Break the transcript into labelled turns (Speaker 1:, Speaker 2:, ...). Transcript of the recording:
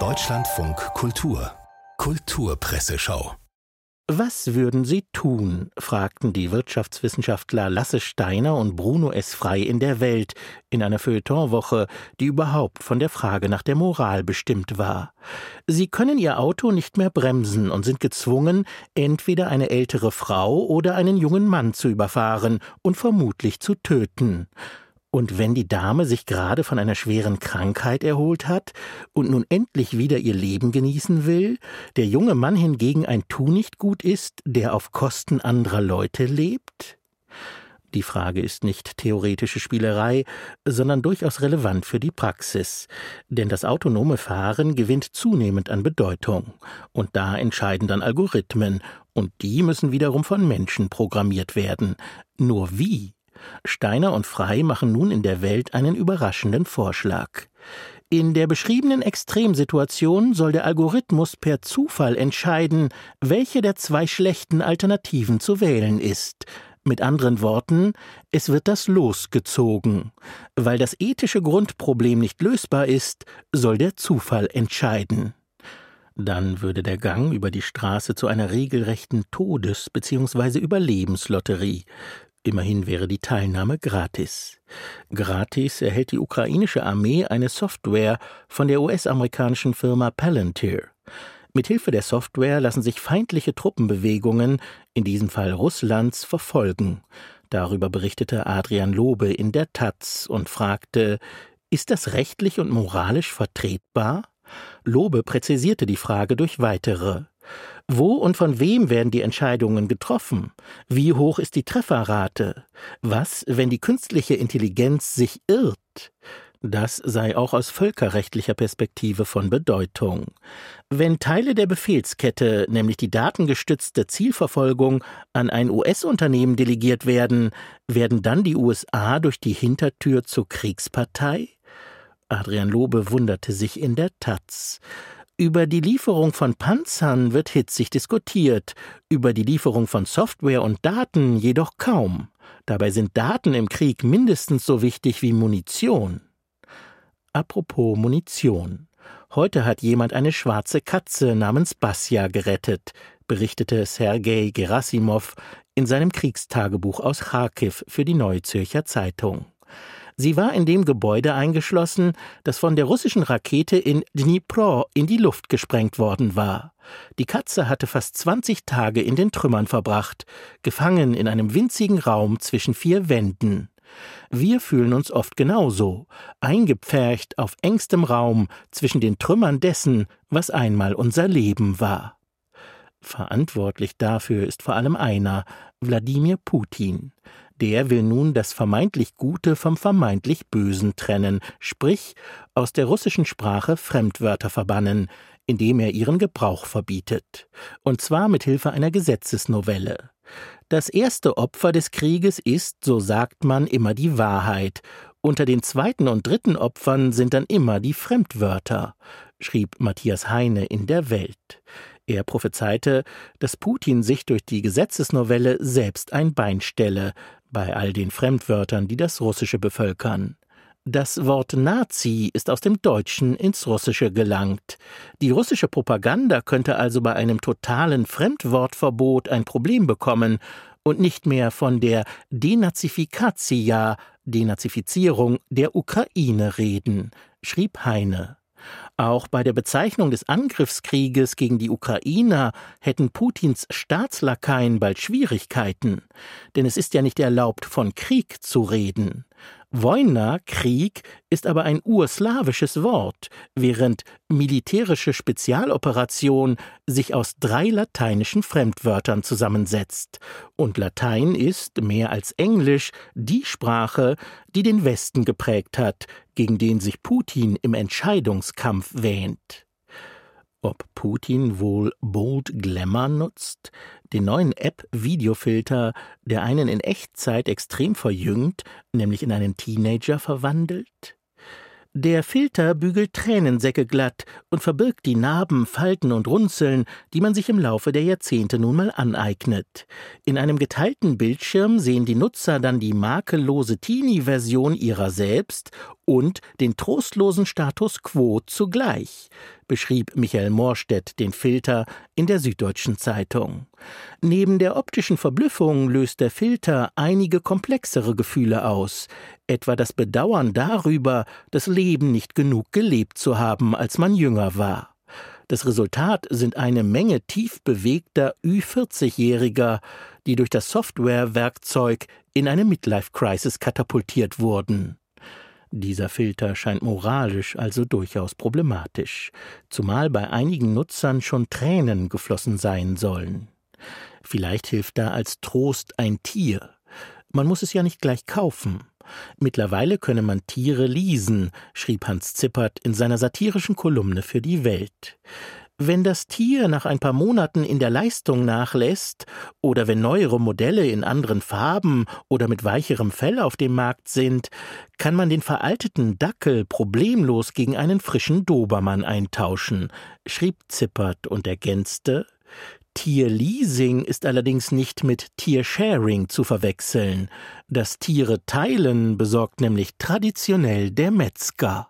Speaker 1: Deutschlandfunk Kultur Kulturpresseschau
Speaker 2: was würden Sie tun? fragten die Wirtschaftswissenschaftler Lasse Steiner und Bruno S. Frei in der Welt in einer Feuilletonwoche, die überhaupt von der Frage nach der Moral bestimmt war. Sie können Ihr Auto nicht mehr bremsen und sind gezwungen, entweder eine ältere Frau oder einen jungen Mann zu überfahren und vermutlich zu töten. Und wenn die Dame sich gerade von einer schweren Krankheit erholt hat und nun endlich wieder ihr Leben genießen will, der junge Mann hingegen ein Tunichtgut ist, der auf Kosten anderer Leute lebt? Die Frage ist nicht theoretische Spielerei, sondern durchaus relevant für die Praxis. Denn das autonome Fahren gewinnt zunehmend an Bedeutung. Und da entscheiden dann Algorithmen. Und die müssen wiederum von Menschen programmiert werden. Nur wie? Steiner und Frei machen nun in der Welt einen überraschenden Vorschlag. In der beschriebenen Extremsituation soll der Algorithmus per Zufall entscheiden, welche der zwei schlechten Alternativen zu wählen ist. Mit anderen Worten, es wird das Los gezogen. Weil das ethische Grundproblem nicht lösbar ist, soll der Zufall entscheiden. Dann würde der Gang über die Straße zu einer regelrechten Todes- bzw. Überlebenslotterie. Immerhin wäre die Teilnahme gratis. Gratis erhält die ukrainische Armee eine Software von der US-amerikanischen Firma Palantir. Mithilfe der Software lassen sich feindliche Truppenbewegungen, in diesem Fall Russlands, verfolgen. Darüber berichtete Adrian Lobe in der Taz und fragte, ist das rechtlich und moralisch vertretbar? Lobe präzisierte die Frage durch weitere. Wo und von wem werden die Entscheidungen getroffen? Wie hoch ist die Trefferrate? Was, wenn die künstliche Intelligenz sich irrt? Das sei auch aus völkerrechtlicher Perspektive von Bedeutung. Wenn Teile der Befehlskette, nämlich die datengestützte Zielverfolgung, an ein US-Unternehmen delegiert werden, werden dann die USA durch die Hintertür zur Kriegspartei? Adrian Lobe wunderte sich in der Taz. Über die Lieferung von Panzern wird hitzig diskutiert, über die Lieferung von Software und Daten jedoch kaum. Dabei sind Daten im Krieg mindestens so wichtig wie Munition. Apropos Munition. Heute hat jemand eine schwarze Katze namens Basja gerettet, berichtete Sergei Gerasimov in seinem Kriegstagebuch aus Kharkiv für die Neue Zürcher Zeitung. Sie war in dem Gebäude eingeschlossen, das von der russischen Rakete in Dnipro in die Luft gesprengt worden war. Die Katze hatte fast 20 Tage in den Trümmern verbracht, gefangen in einem winzigen Raum zwischen vier Wänden. Wir fühlen uns oft genauso, eingepfercht auf engstem Raum zwischen den Trümmern dessen, was einmal unser Leben war. Verantwortlich dafür ist vor allem einer, Wladimir Putin. Der will nun das vermeintlich Gute vom vermeintlich Bösen trennen, sprich aus der russischen Sprache Fremdwörter verbannen, indem er ihren Gebrauch verbietet, und zwar mit Hilfe einer Gesetzesnovelle. Das erste Opfer des Krieges ist, so sagt man, immer die Wahrheit, unter den zweiten und dritten Opfern sind dann immer die Fremdwörter, schrieb Matthias Heine in der Welt. Er prophezeite, dass Putin sich durch die Gesetzesnovelle selbst ein Bein stelle, bei all den Fremdwörtern, die das Russische bevölkern. Das Wort Nazi ist aus dem Deutschen ins Russische gelangt. Die russische Propaganda könnte also bei einem totalen Fremdwortverbot ein Problem bekommen und nicht mehr von der Denazifikatia, Denazifizierung der Ukraine reden, schrieb Heine. Auch bei der Bezeichnung des Angriffskrieges gegen die Ukrainer hätten Putins Staatslakaien bald Schwierigkeiten, denn es ist ja nicht erlaubt, von Krieg zu reden. Wojna, Krieg, ist aber ein urslawisches Wort, während militärische Spezialoperation sich aus drei lateinischen Fremdwörtern zusammensetzt. Und Latein ist, mehr als Englisch, die Sprache, die den Westen geprägt hat, gegen den sich Putin im Entscheidungskampf wähnt ob Putin wohl Bold Glamour nutzt, den neuen App-Videofilter, der einen in Echtzeit extrem verjüngt, nämlich in einen Teenager verwandelt? Der Filter bügelt Tränensäcke glatt und verbirgt die Narben, Falten und Runzeln, die man sich im Laufe der Jahrzehnte nun mal aneignet. In einem geteilten Bildschirm sehen die Nutzer dann die makellose Teenie-Version ihrer selbst und den trostlosen Status quo zugleich, beschrieb Michael Morstedt den Filter in der Süddeutschen Zeitung. Neben der optischen Verblüffung löst der Filter einige komplexere Gefühle aus, etwa das Bedauern darüber, das Leben nicht genug gelebt zu haben, als man jünger war. Das Resultat sind eine Menge tief bewegter Ü40-Jähriger, die durch das Softwarewerkzeug in eine Midlife-Crisis katapultiert wurden. Dieser Filter scheint moralisch also durchaus problematisch, zumal bei einigen Nutzern schon Tränen geflossen sein sollen. Vielleicht hilft da als Trost ein Tier. Man muss es ja nicht gleich kaufen. Mittlerweile könne man Tiere leasen, schrieb Hans Zippert in seiner satirischen Kolumne für die Welt. Wenn das Tier nach ein paar Monaten in der Leistung nachlässt oder wenn neuere Modelle in anderen Farben oder mit weicherem Fell auf dem Markt sind, kann man den veralteten Dackel problemlos gegen einen frischen Dobermann eintauschen, schrieb Zippert und ergänzte Tierleasing ist allerdings nicht mit Tiersharing zu verwechseln. Das Tiere teilen besorgt nämlich traditionell der Metzger.